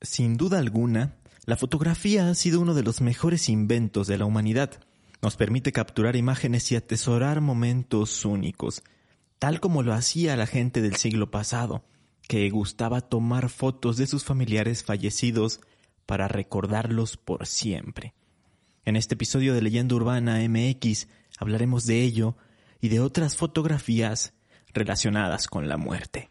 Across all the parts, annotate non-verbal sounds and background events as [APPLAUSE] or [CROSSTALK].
Sin duda alguna, la fotografía ha sido uno de los mejores inventos de la humanidad. Nos permite capturar imágenes y atesorar momentos únicos, tal como lo hacía la gente del siglo pasado, que gustaba tomar fotos de sus familiares fallecidos para recordarlos por siempre. En este episodio de Leyenda Urbana MX hablaremos de ello y de otras fotografías relacionadas con la muerte.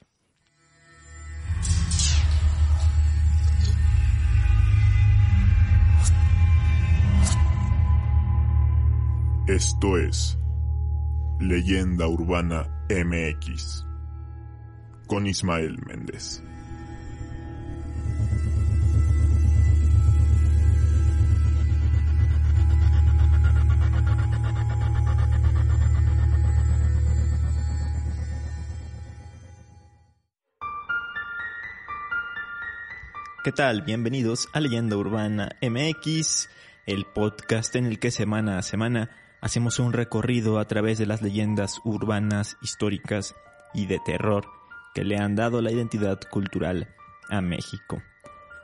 Esto es Leyenda Urbana MX con Ismael Méndez. ¿Qué tal? Bienvenidos a Leyenda Urbana MX, el podcast en el que semana a semana hacemos un recorrido a través de las leyendas urbanas, históricas y de terror que le han dado la identidad cultural a México.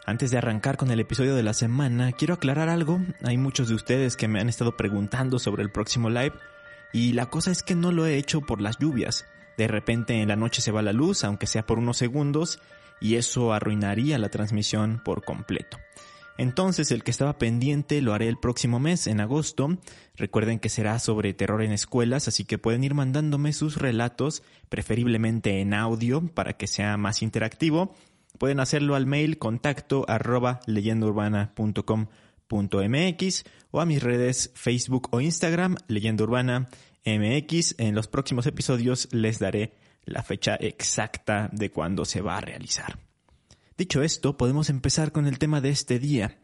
Antes de arrancar con el episodio de la semana, quiero aclarar algo. Hay muchos de ustedes que me han estado preguntando sobre el próximo live y la cosa es que no lo he hecho por las lluvias. De repente en la noche se va la luz, aunque sea por unos segundos, y eso arruinaría la transmisión por completo. Entonces el que estaba pendiente lo haré el próximo mes, en agosto. Recuerden que será sobre terror en escuelas, así que pueden ir mandándome sus relatos, preferiblemente en audio, para que sea más interactivo. Pueden hacerlo al mail contacto arroba leyendaurbana.com.mx o a mis redes Facebook o Instagram, Leyenda Urbana MX. En los próximos episodios les daré la fecha exacta de cuándo se va a realizar. Dicho esto, podemos empezar con el tema de este día.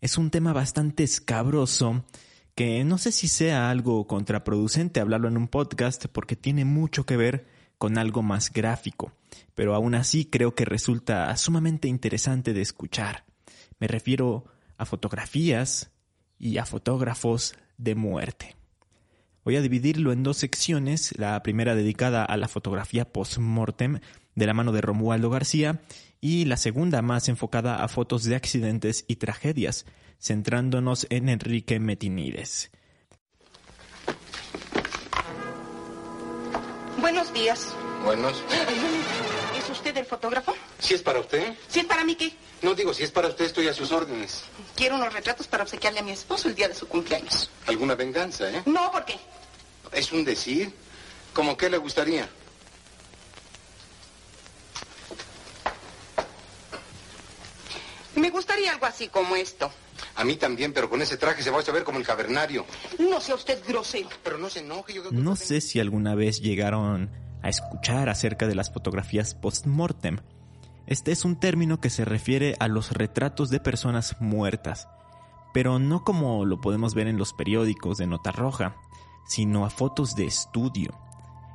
Es un tema bastante escabroso que no sé si sea algo contraproducente hablarlo en un podcast porque tiene mucho que ver con algo más gráfico, pero aún así creo que resulta sumamente interesante de escuchar. Me refiero a fotografías y a fotógrafos de muerte. Voy a dividirlo en dos secciones, la primera dedicada a la fotografía post-mortem de la mano de Romualdo García y la segunda más enfocada a fotos de accidentes y tragedias, centrándonos en Enrique Metinides. Buenos días. Buenos. ¿Es usted el fotógrafo? ¿Si es para usted? ¿Si es para mí qué? No digo, si es para usted, estoy a sus órdenes. Quiero unos retratos para obsequiarle a mi esposo el día de su cumpleaños. ¿Alguna venganza, eh? No, ¿por qué? Es un decir. ¿Cómo qué le gustaría? Me gustaría algo así como esto. A mí también, pero con ese traje se va a ver como el cavernario. No sea usted grosero. Pero no se enoje. Yo creo que No sé si alguna vez llegaron a escuchar acerca de las fotografías post-mortem. Este es un término que se refiere a los retratos de personas muertas, pero no como lo podemos ver en los periódicos de nota roja, sino a fotos de estudio.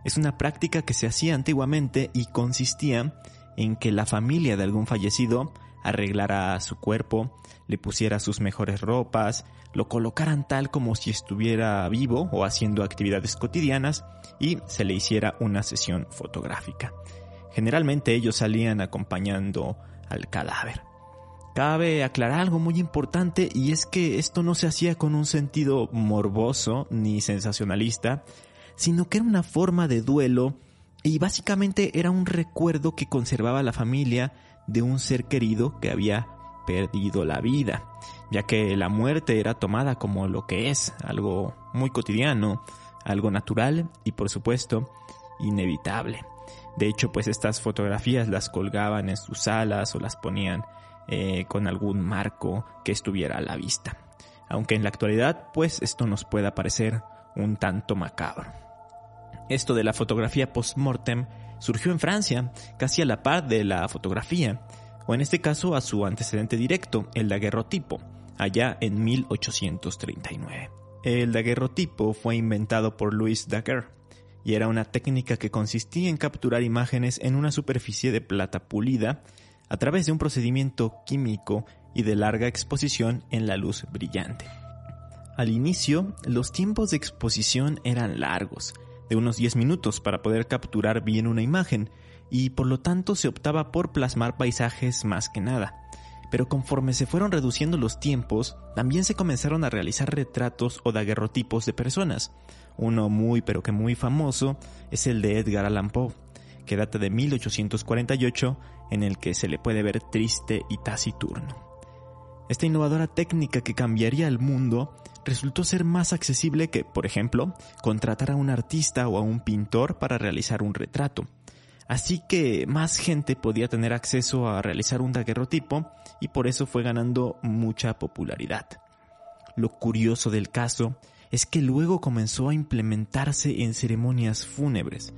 Es una práctica que se hacía antiguamente y consistía en que la familia de algún fallecido arreglara su cuerpo, le pusiera sus mejores ropas, lo colocaran tal como si estuviera vivo o haciendo actividades cotidianas y se le hiciera una sesión fotográfica. Generalmente ellos salían acompañando al cadáver. Cabe aclarar algo muy importante y es que esto no se hacía con un sentido morboso ni sensacionalista, sino que era una forma de duelo y básicamente era un recuerdo que conservaba la familia de un ser querido que había perdido la vida, ya que la muerte era tomada como lo que es, algo muy cotidiano, algo natural y por supuesto inevitable. De hecho, pues estas fotografías las colgaban en sus salas o las ponían eh, con algún marco que estuviera a la vista. Aunque en la actualidad, pues esto nos pueda parecer un tanto macabro. Esto de la fotografía post-mortem surgió en Francia, casi a la par de la fotografía, o en este caso a su antecedente directo, el daguerrotipo, allá en 1839. El daguerrotipo fue inventado por Louis Daguerre y era una técnica que consistía en capturar imágenes en una superficie de plata pulida a través de un procedimiento químico y de larga exposición en la luz brillante. Al inicio, los tiempos de exposición eran largos, de unos 10 minutos para poder capturar bien una imagen, y por lo tanto se optaba por plasmar paisajes más que nada. pero conforme se fueron reduciendo los tiempos, también se comenzaron a realizar retratos o daguerrotipos de personas. Uno muy pero que muy famoso es el de Edgar Allan Poe, que data de 1848, en el que se le puede ver triste y taciturno. Esta innovadora técnica que cambiaría el mundo resultó ser más accesible que, por ejemplo, contratar a un artista o a un pintor para realizar un retrato. Así que más gente podía tener acceso a realizar un daguerrotipo y por eso fue ganando mucha popularidad. Lo curioso del caso es que luego comenzó a implementarse en ceremonias fúnebres,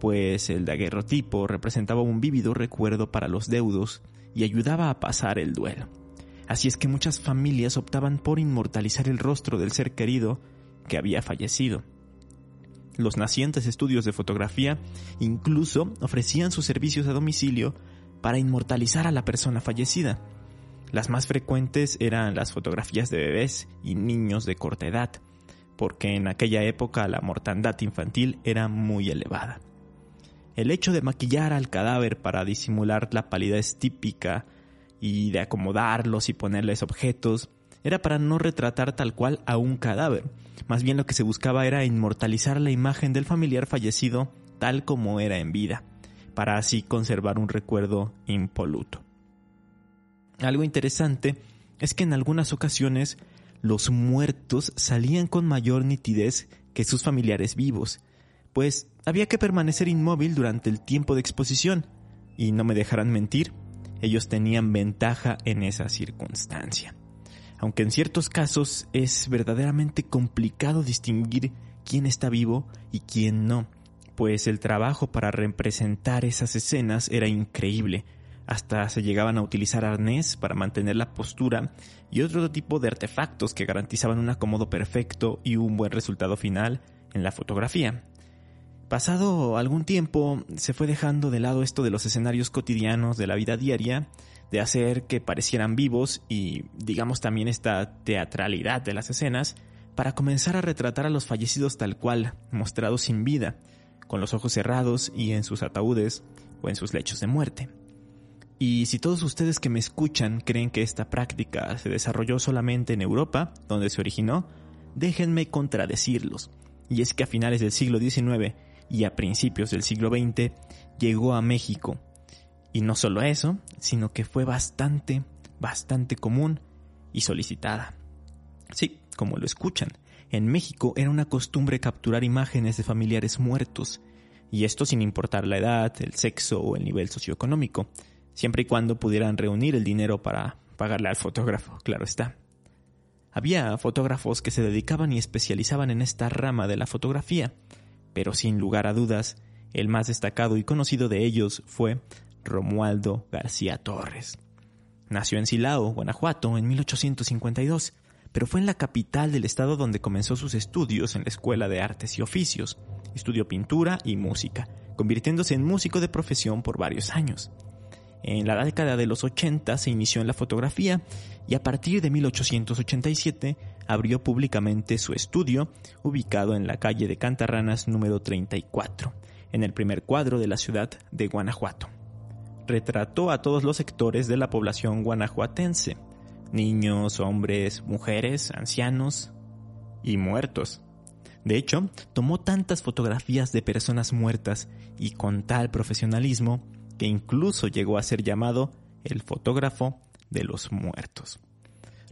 pues el daguerrotipo representaba un vívido recuerdo para los deudos y ayudaba a pasar el duelo. Así es que muchas familias optaban por inmortalizar el rostro del ser querido que había fallecido. Los nacientes estudios de fotografía incluso ofrecían sus servicios a domicilio para inmortalizar a la persona fallecida. Las más frecuentes eran las fotografías de bebés y niños de corta edad, porque en aquella época la mortandad infantil era muy elevada. El hecho de maquillar al cadáver para disimular la palidez típica y de acomodarlos y ponerles objetos era para no retratar tal cual a un cadáver. Más bien lo que se buscaba era inmortalizar la imagen del familiar fallecido tal como era en vida, para así conservar un recuerdo impoluto. Algo interesante es que en algunas ocasiones los muertos salían con mayor nitidez que sus familiares vivos, pues había que permanecer inmóvil durante el tiempo de exposición, y no me dejarán mentir, ellos tenían ventaja en esa circunstancia aunque en ciertos casos es verdaderamente complicado distinguir quién está vivo y quién no, pues el trabajo para representar esas escenas era increíble. Hasta se llegaban a utilizar arnés para mantener la postura y otro tipo de artefactos que garantizaban un acomodo perfecto y un buen resultado final en la fotografía. Pasado algún tiempo se fue dejando de lado esto de los escenarios cotidianos de la vida diaria de hacer que parecieran vivos y digamos también esta teatralidad de las escenas para comenzar a retratar a los fallecidos tal cual, mostrados sin vida, con los ojos cerrados y en sus ataúdes o en sus lechos de muerte. Y si todos ustedes que me escuchan creen que esta práctica se desarrolló solamente en Europa, donde se originó, déjenme contradecirlos. Y es que a finales del siglo XIX y a principios del siglo XX llegó a México y no solo eso, sino que fue bastante, bastante común y solicitada. Sí, como lo escuchan, en México era una costumbre capturar imágenes de familiares muertos, y esto sin importar la edad, el sexo o el nivel socioeconómico, siempre y cuando pudieran reunir el dinero para pagarle al fotógrafo, claro está. Había fotógrafos que se dedicaban y especializaban en esta rama de la fotografía, pero sin lugar a dudas, el más destacado y conocido de ellos fue Romualdo García Torres. Nació en Silao, Guanajuato, en 1852, pero fue en la capital del estado donde comenzó sus estudios en la Escuela de Artes y Oficios. Estudió pintura y música, convirtiéndose en músico de profesión por varios años. En la década de los 80 se inició en la fotografía y a partir de 1887 abrió públicamente su estudio, ubicado en la calle de Cantarranas número 34, en el primer cuadro de la ciudad de Guanajuato retrató a todos los sectores de la población guanajuatense, niños, hombres, mujeres, ancianos y muertos. De hecho, tomó tantas fotografías de personas muertas y con tal profesionalismo que incluso llegó a ser llamado el fotógrafo de los muertos.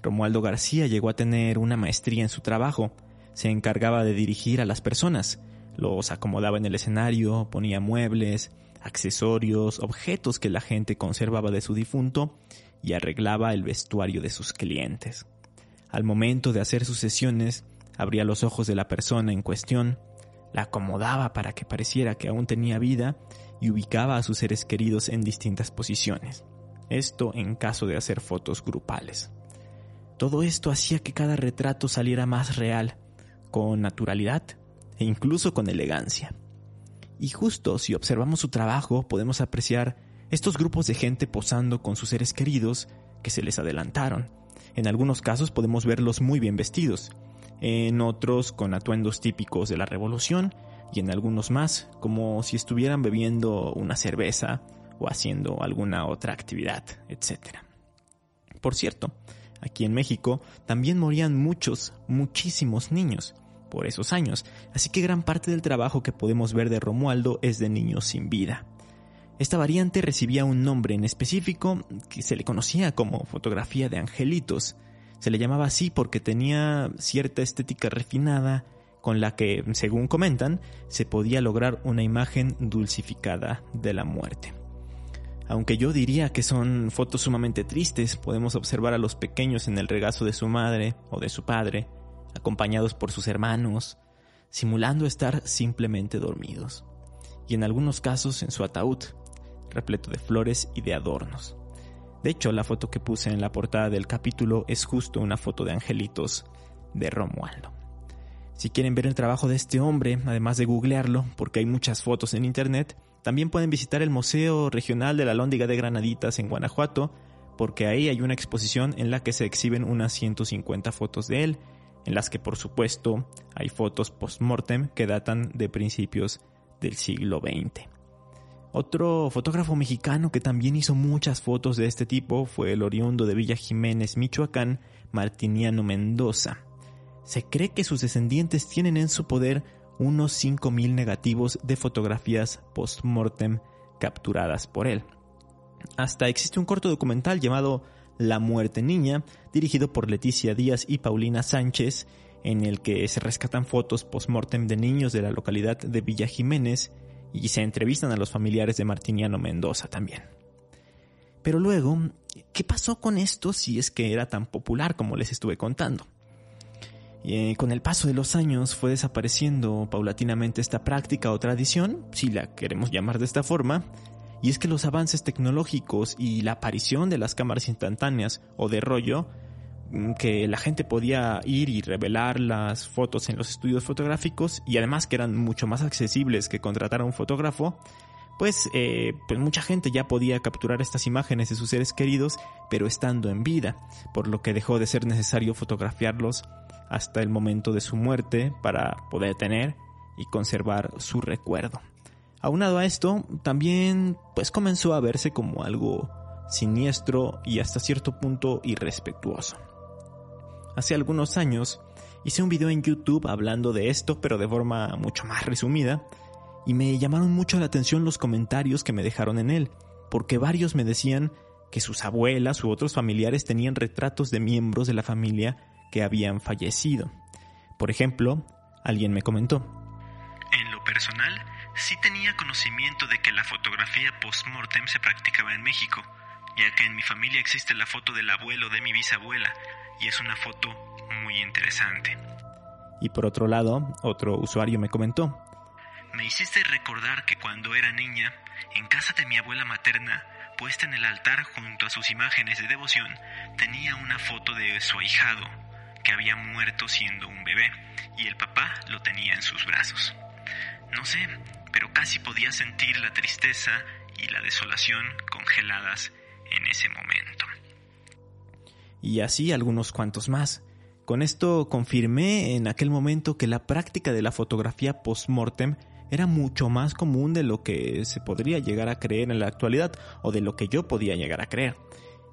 Romualdo García llegó a tener una maestría en su trabajo, se encargaba de dirigir a las personas, los acomodaba en el escenario, ponía muebles, accesorios, objetos que la gente conservaba de su difunto y arreglaba el vestuario de sus clientes. Al momento de hacer sus sesiones, abría los ojos de la persona en cuestión, la acomodaba para que pareciera que aún tenía vida y ubicaba a sus seres queridos en distintas posiciones. Esto en caso de hacer fotos grupales. Todo esto hacía que cada retrato saliera más real, con naturalidad e incluso con elegancia. Y justo si observamos su trabajo podemos apreciar estos grupos de gente posando con sus seres queridos que se les adelantaron. En algunos casos podemos verlos muy bien vestidos, en otros con atuendos típicos de la revolución y en algunos más como si estuvieran bebiendo una cerveza o haciendo alguna otra actividad, etc. Por cierto, aquí en México también morían muchos, muchísimos niños por esos años, así que gran parte del trabajo que podemos ver de Romualdo es de niños sin vida. Esta variante recibía un nombre en específico que se le conocía como fotografía de angelitos. Se le llamaba así porque tenía cierta estética refinada con la que, según comentan, se podía lograr una imagen dulcificada de la muerte. Aunque yo diría que son fotos sumamente tristes, podemos observar a los pequeños en el regazo de su madre o de su padre, acompañados por sus hermanos, simulando estar simplemente dormidos, y en algunos casos en su ataúd, repleto de flores y de adornos. De hecho, la foto que puse en la portada del capítulo es justo una foto de angelitos de Romualdo. Si quieren ver el trabajo de este hombre, además de googlearlo, porque hay muchas fotos en internet, también pueden visitar el Museo Regional de la Lóndiga de Granaditas en Guanajuato, porque ahí hay una exposición en la que se exhiben unas 150 fotos de él, en las que por supuesto hay fotos post-mortem que datan de principios del siglo XX. Otro fotógrafo mexicano que también hizo muchas fotos de este tipo fue el oriundo de Villa Jiménez, Michoacán, Martiniano Mendoza. Se cree que sus descendientes tienen en su poder unos 5.000 negativos de fotografías post-mortem capturadas por él. Hasta existe un corto documental llamado La muerte niña, dirigido por Leticia Díaz y Paulina Sánchez, en el que se rescatan fotos post-mortem de niños de la localidad de Villa Jiménez y se entrevistan a los familiares de Martiniano Mendoza también. Pero luego, ¿qué pasó con esto si es que era tan popular como les estuve contando? Eh, con el paso de los años fue desapareciendo paulatinamente esta práctica o tradición, si la queremos llamar de esta forma, y es que los avances tecnológicos y la aparición de las cámaras instantáneas o de rollo, mm, que la gente podía ir y revelar las fotos en los estudios fotográficos y además que eran mucho más accesibles que contratar a un fotógrafo, pues, eh, pues mucha gente ya podía capturar estas imágenes de sus seres queridos, pero estando en vida, por lo que dejó de ser necesario fotografiarlos hasta el momento de su muerte para poder tener y conservar su recuerdo. Aunado a esto, también pues comenzó a verse como algo siniestro y hasta cierto punto irrespetuoso. Hace algunos años hice un video en YouTube hablando de esto, pero de forma mucho más resumida, y me llamaron mucho la atención los comentarios que me dejaron en él, porque varios me decían que sus abuelas u otros familiares tenían retratos de miembros de la familia que habían fallecido. Por ejemplo, alguien me comentó. En lo personal, sí tenía conocimiento de que la fotografía post-mortem se practicaba en México, ya que en mi familia existe la foto del abuelo de mi bisabuela, y es una foto muy interesante. Y por otro lado, otro usuario me comentó. Me hiciste recordar que cuando era niña, en casa de mi abuela materna, puesta en el altar junto a sus imágenes de devoción, tenía una foto de su ahijado, que había muerto siendo un bebé y el papá lo tenía en sus brazos. No sé, pero casi podía sentir la tristeza y la desolación congeladas en ese momento. Y así algunos cuantos más. Con esto confirmé en aquel momento que la práctica de la fotografía post-mortem era mucho más común de lo que se podría llegar a creer en la actualidad o de lo que yo podía llegar a creer.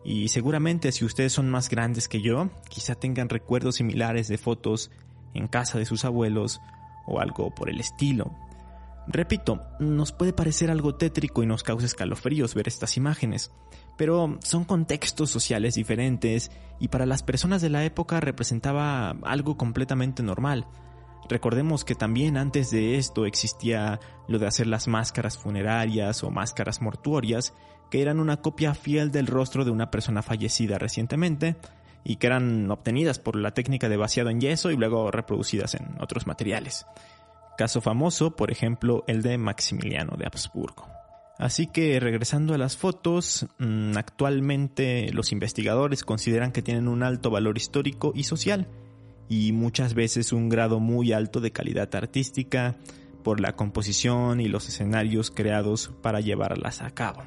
Y seguramente si ustedes son más grandes que yo, quizá tengan recuerdos similares de fotos en casa de sus abuelos o algo por el estilo. Repito, nos puede parecer algo tétrico y nos causa escalofríos ver estas imágenes, pero son contextos sociales diferentes y para las personas de la época representaba algo completamente normal. Recordemos que también antes de esto existía lo de hacer las máscaras funerarias o máscaras mortuorias, que eran una copia fiel del rostro de una persona fallecida recientemente y que eran obtenidas por la técnica de vaciado en yeso y luego reproducidas en otros materiales. Caso famoso, por ejemplo, el de Maximiliano de Habsburgo. Así que regresando a las fotos, mm, actualmente los investigadores consideran que tienen un alto valor histórico y social, y muchas veces un grado muy alto de calidad artística por la composición y los escenarios creados para llevarlas a cabo.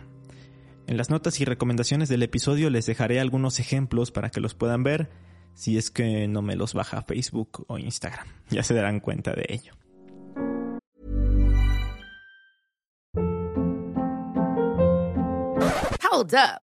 En las notas y recomendaciones del episodio les dejaré algunos ejemplos para que los puedan ver si es que no me los baja Facebook o Instagram. [LAUGHS] Ya se darán cuenta de ello. Hold up.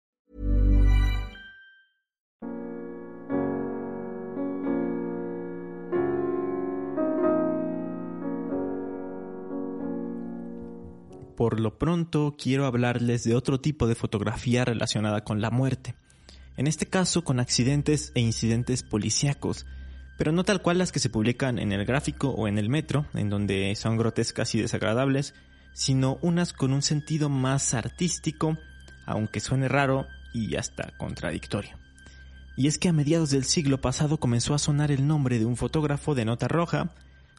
Por lo pronto quiero hablarles de otro tipo de fotografía relacionada con la muerte. En este caso con accidentes e incidentes policíacos, pero no tal cual las que se publican en el gráfico o en el metro, en donde son grotescas y desagradables, sino unas con un sentido más artístico, aunque suene raro y hasta contradictorio. Y es que a mediados del siglo pasado comenzó a sonar el nombre de un fotógrafo de nota roja,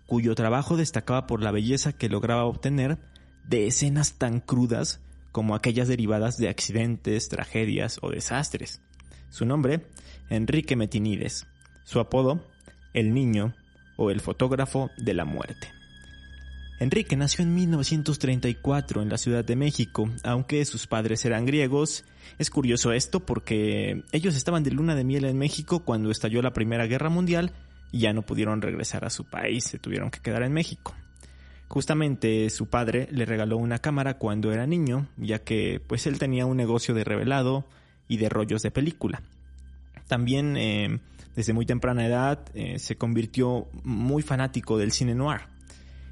cuyo trabajo destacaba por la belleza que lograba obtener de escenas tan crudas como aquellas derivadas de accidentes, tragedias o desastres. Su nombre, Enrique Metinides. Su apodo, el niño o el fotógrafo de la muerte. Enrique nació en 1934 en la Ciudad de México, aunque sus padres eran griegos. Es curioso esto porque ellos estaban de luna de miel en México cuando estalló la Primera Guerra Mundial y ya no pudieron regresar a su país, se tuvieron que quedar en México. Justamente su padre le regaló una cámara cuando era niño, ya que pues él tenía un negocio de revelado y de rollos de película. También eh, desde muy temprana edad eh, se convirtió muy fanático del cine noir.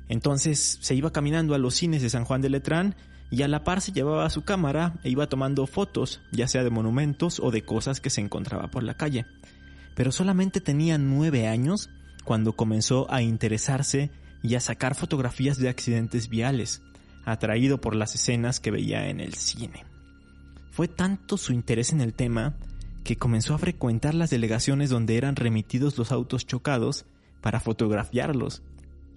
Entonces se iba caminando a los cines de San Juan de Letrán y a la par se llevaba su cámara e iba tomando fotos, ya sea de monumentos o de cosas que se encontraba por la calle. Pero solamente tenía nueve años cuando comenzó a interesarse y a sacar fotografías de accidentes viales, atraído por las escenas que veía en el cine. Fue tanto su interés en el tema que comenzó a frecuentar las delegaciones donde eran remitidos los autos chocados para fotografiarlos.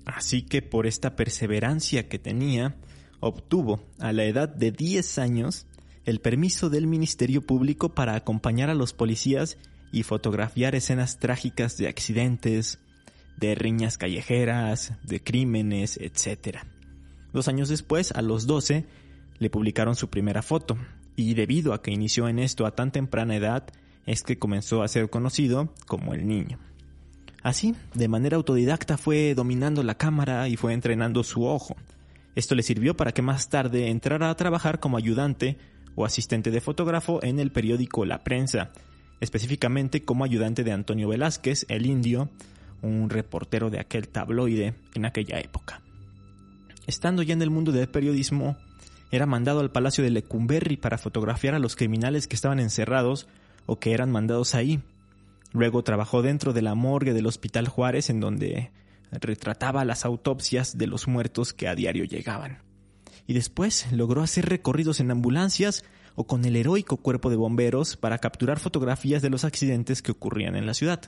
Así que por esta perseverancia que tenía, obtuvo a la edad de 10 años el permiso del Ministerio Público para acompañar a los policías y fotografiar escenas trágicas de accidentes, de riñas callejeras, de crímenes, etc. Dos años después, a los 12, le publicaron su primera foto, y debido a que inició en esto a tan temprana edad, es que comenzó a ser conocido como el niño. Así, de manera autodidacta fue dominando la cámara y fue entrenando su ojo. Esto le sirvió para que más tarde entrara a trabajar como ayudante o asistente de fotógrafo en el periódico La Prensa, específicamente como ayudante de Antonio Velázquez, el indio, un reportero de aquel tabloide en aquella época. Estando ya en el mundo del periodismo, era mandado al Palacio de Lecumberri para fotografiar a los criminales que estaban encerrados o que eran mandados ahí. Luego trabajó dentro de la morgue del Hospital Juárez en donde retrataba las autopsias de los muertos que a diario llegaban. Y después logró hacer recorridos en ambulancias o con el heroico cuerpo de bomberos para capturar fotografías de los accidentes que ocurrían en la ciudad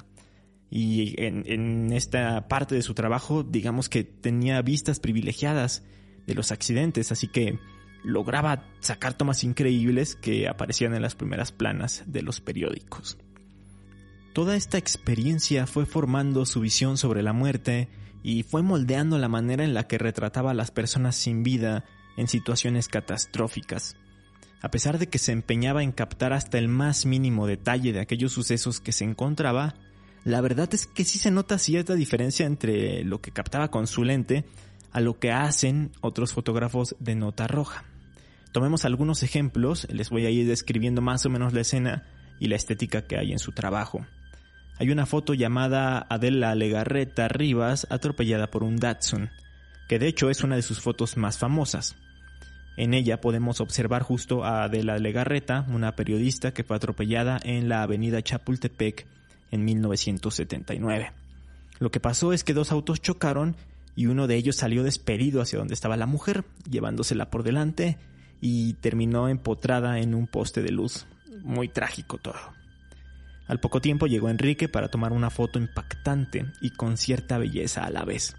y en, esta parte de su trabajo digamos que tenía vistas privilegiadas de los accidentes, así que lograba sacar tomas increíbles que aparecían en las primeras planas de los periódicos. Toda esta experiencia fue formando su visión sobre la muerte y fue moldeando la manera en la que retrataba a las personas sin vida en situaciones catastróficas. A pesar de que se empeñaba en captar hasta el más mínimo detalle de aquellos sucesos que se encontraba, la verdad es que sí se nota cierta diferencia entre lo que captaba con su lente a lo que hacen otros fotógrafos de nota roja. Tomemos algunos ejemplos, les voy a ir describiendo más o menos la escena y la estética que hay en su trabajo. Hay una foto llamada Adela Legarreta Rivas atropellada por un Datsun, que de hecho es una de sus fotos más famosas. En ella podemos observar justo a Adela Legarreta, una periodista que fue atropellada en la avenida Chapultepec en 1979. Lo que pasó es que dos autos chocaron y uno de ellos salió despedido hacia donde estaba la mujer, llevándosela por delante y terminó empotrada en un poste de luz. Muy trágico todo. Al poco tiempo llegó Enrique para tomar una foto impactante y con cierta belleza a la vez.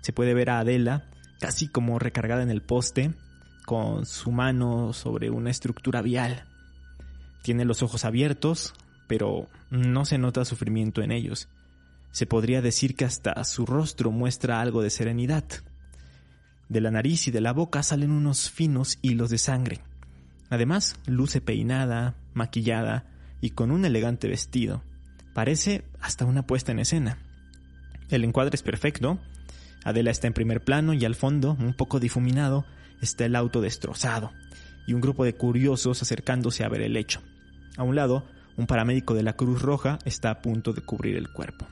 Se puede ver a Adela, casi como recargada en el poste, con su mano sobre una estructura vial. Tiene los ojos abiertos, pero no se nota sufrimiento en ellos. Se podría decir que hasta su rostro muestra algo de serenidad. De la nariz y de la boca salen unos finos hilos de sangre. Además, luce peinada, maquillada y con un elegante vestido. Parece hasta una puesta en escena. El encuadre es perfecto. Adela está en primer plano y al fondo, un poco difuminado, está el auto destrozado y un grupo de curiosos acercándose a ver el hecho. A un lado, un paramédico de la Cruz Roja está a punto de cubrir el cuerpo.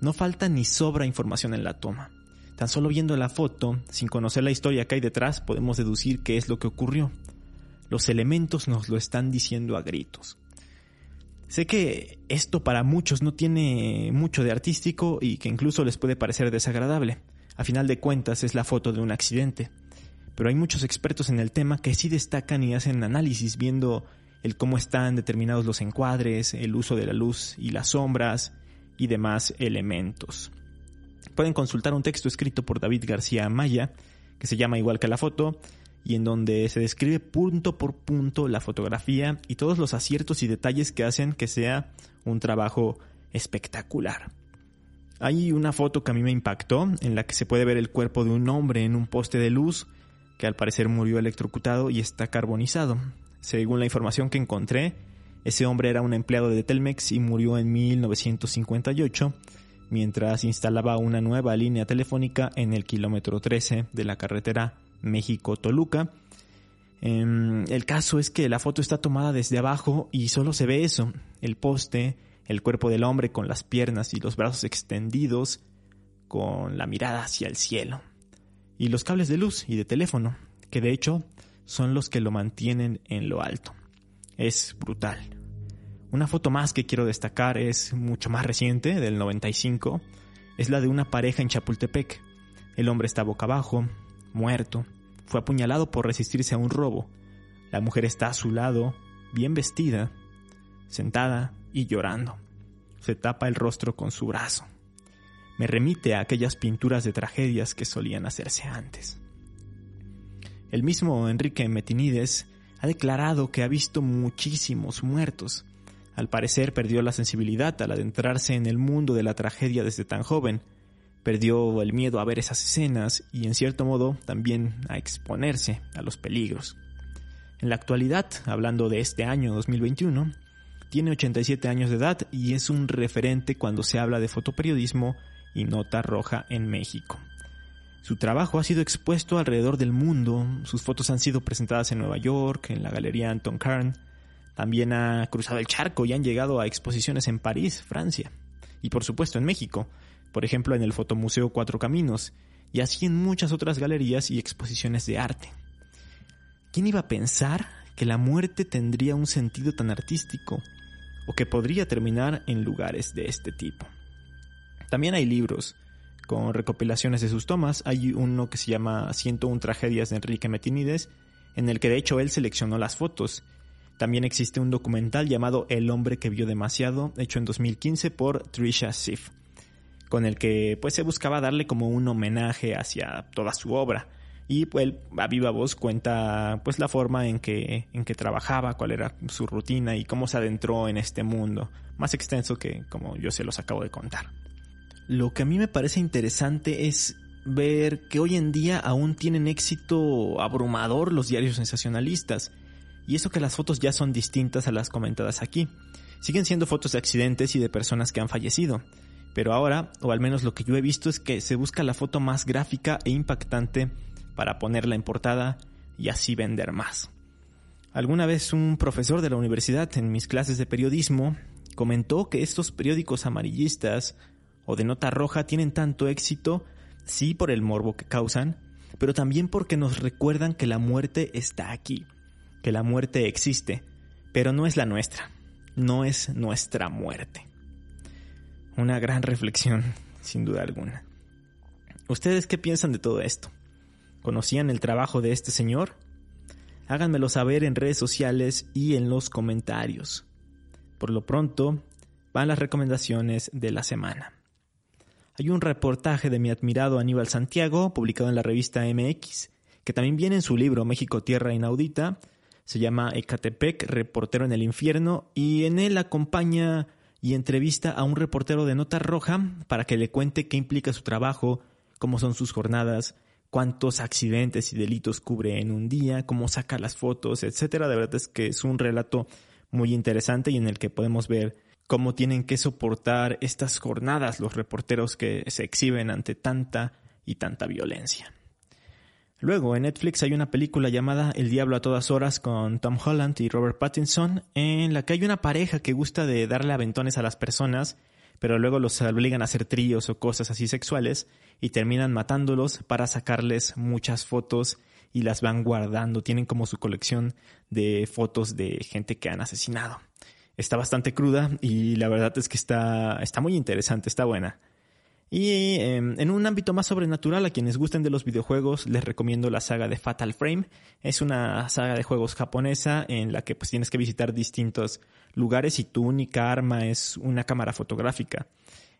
No falta ni sobra información en la toma. Tan solo viendo la foto, sin conocer la historia que hay detrás, podemos deducir qué es lo que ocurrió. Los elementos nos lo están diciendo a gritos. Sé que esto para muchos no tiene mucho de artístico y que incluso les puede parecer desagradable. A final de cuentas es la foto de un accidente. Pero hay muchos expertos en el tema que sí destacan y hacen análisis viendo el cómo están determinados los encuadres, el uso de la luz y las sombras y demás elementos. Pueden consultar un texto escrito por David García Maya, que se llama igual que la foto, y en donde se describe punto por punto la fotografía y todos los aciertos y detalles que hacen que sea un trabajo espectacular. Hay una foto que a mí me impactó, en la que se puede ver el cuerpo de un hombre en un poste de luz, que al parecer murió electrocutado y está carbonizado. Según la información que encontré, ese hombre era un empleado de Telmex y murió en 1958 mientras instalaba una nueva línea telefónica en el kilómetro 13 de la carretera México-Toluca. Em, el caso es que la foto está tomada desde abajo y solo se ve eso, el poste, el cuerpo del hombre con las piernas y los brazos extendidos, con la mirada hacia el cielo, y los cables de luz y de teléfono, que de hecho son los que lo mantienen en lo alto. Es brutal. Una foto más que quiero destacar es mucho más reciente, del 95, es la de una pareja en Chapultepec. El hombre está boca abajo, muerto, fue apuñalado por resistirse a un robo. La mujer está a su lado, bien vestida, sentada y llorando. Se tapa el rostro con su brazo. Me remite a aquellas pinturas de tragedias que solían hacerse antes. El mismo Enrique Metinides ha declarado que ha visto muchísimos muertos. Al parecer perdió la sensibilidad al adentrarse en el mundo de la tragedia desde tan joven, perdió el miedo a ver esas escenas y en cierto modo también a exponerse a los peligros. En la actualidad, hablando de este año 2021, tiene 87 años de edad y es un referente cuando se habla de fotoperiodismo y nota roja en México. Su trabajo ha sido expuesto alrededor del mundo, sus fotos han sido presentadas en Nueva York, en la Galería Anton Carn, también ha cruzado el charco y han llegado a exposiciones en París, Francia, y por supuesto en México, por ejemplo en el Fotomuseo Cuatro Caminos, y así en muchas otras galerías y exposiciones de arte. ¿Quién iba a pensar que la muerte tendría un sentido tan artístico o que podría terminar en lugares de este tipo? También hay libros con recopilaciones de sus tomas. Hay uno que se llama 101 tragedias de Enrique Metinides, en el que de hecho él seleccionó las fotos. También existe un documental llamado El hombre que vio demasiado, hecho en 2015 por Trisha Sif con el que pues se buscaba darle como un homenaje hacia toda su obra. Y pues a viva voz cuenta pues la forma en que, en que trabajaba, cuál era su rutina y cómo se adentró en este mundo, más extenso que como yo se los acabo de contar. Lo que a mí me parece interesante es ver que hoy en día aún tienen éxito abrumador los diarios sensacionalistas, y eso que las fotos ya son distintas a las comentadas aquí. Siguen siendo fotos de accidentes y de personas que han fallecido, pero ahora, o al menos lo que yo he visto, es que se busca la foto más gráfica e impactante para ponerla en portada y así vender más. Alguna vez un profesor de la universidad en mis clases de periodismo comentó que estos periódicos amarillistas o de nota roja tienen tanto éxito, sí por el morbo que causan, pero también porque nos recuerdan que la muerte está aquí, que la muerte existe, pero no es la nuestra, no es nuestra muerte. Una gran reflexión, sin duda alguna. ¿Ustedes qué piensan de todo esto? ¿Conocían el trabajo de este señor? Háganmelo saber en redes sociales y en los comentarios. Por lo pronto, van las recomendaciones de la semana. Hay un reportaje de mi admirado Aníbal Santiago, publicado en la revista MX, que también viene en su libro México Tierra Inaudita. Se llama Ecatepec, reportero en el infierno, y en él acompaña y entrevista a un reportero de Nota Roja para que le cuente qué implica su trabajo, cómo son sus jornadas, cuántos accidentes y delitos cubre en un día, cómo saca las fotos, etcétera. De verdad es que es un relato muy interesante y en el que podemos ver cómo tienen que soportar estas jornadas los reporteros que se exhiben ante tanta y tanta violencia. Luego en Netflix hay una película llamada El Diablo a todas horas con Tom Holland y Robert Pattinson, en la que hay una pareja que gusta de darle aventones a las personas pero luego los obligan a hacer tríos o cosas así sexuales y terminan matándolos para sacarles muchas fotos y las van guardando. Tienen como su colección de fotos de gente que han asesinado. Está bastante cruda y la verdad es que está, está muy interesante, está buena. Y em, en un ámbito más sobrenatural, a quienes gusten de los videojuegos, les recomiendo la saga de Fatal Frame. Es una saga de juegos japonesa en la que pues tienes que visitar distintos lugares y tu única arma es una cámara fotográfica.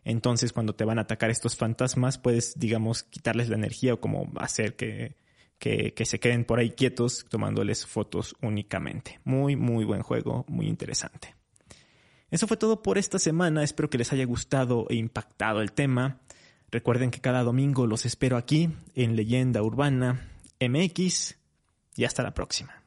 Entonces cuando te van a atacar estos fantasmas puedes, digamos, quitarles la energía o como hacer que, que, que se queden por ahí quietos tomándoles fotos únicamente. Muy, muy buen juego, muy interesante. Eso fue todo por esta semana, espero que les haya gustado e impactado el tema. Recuerden que cada domingo los espero aquí en Leyenda Urbana MX y hasta la próxima.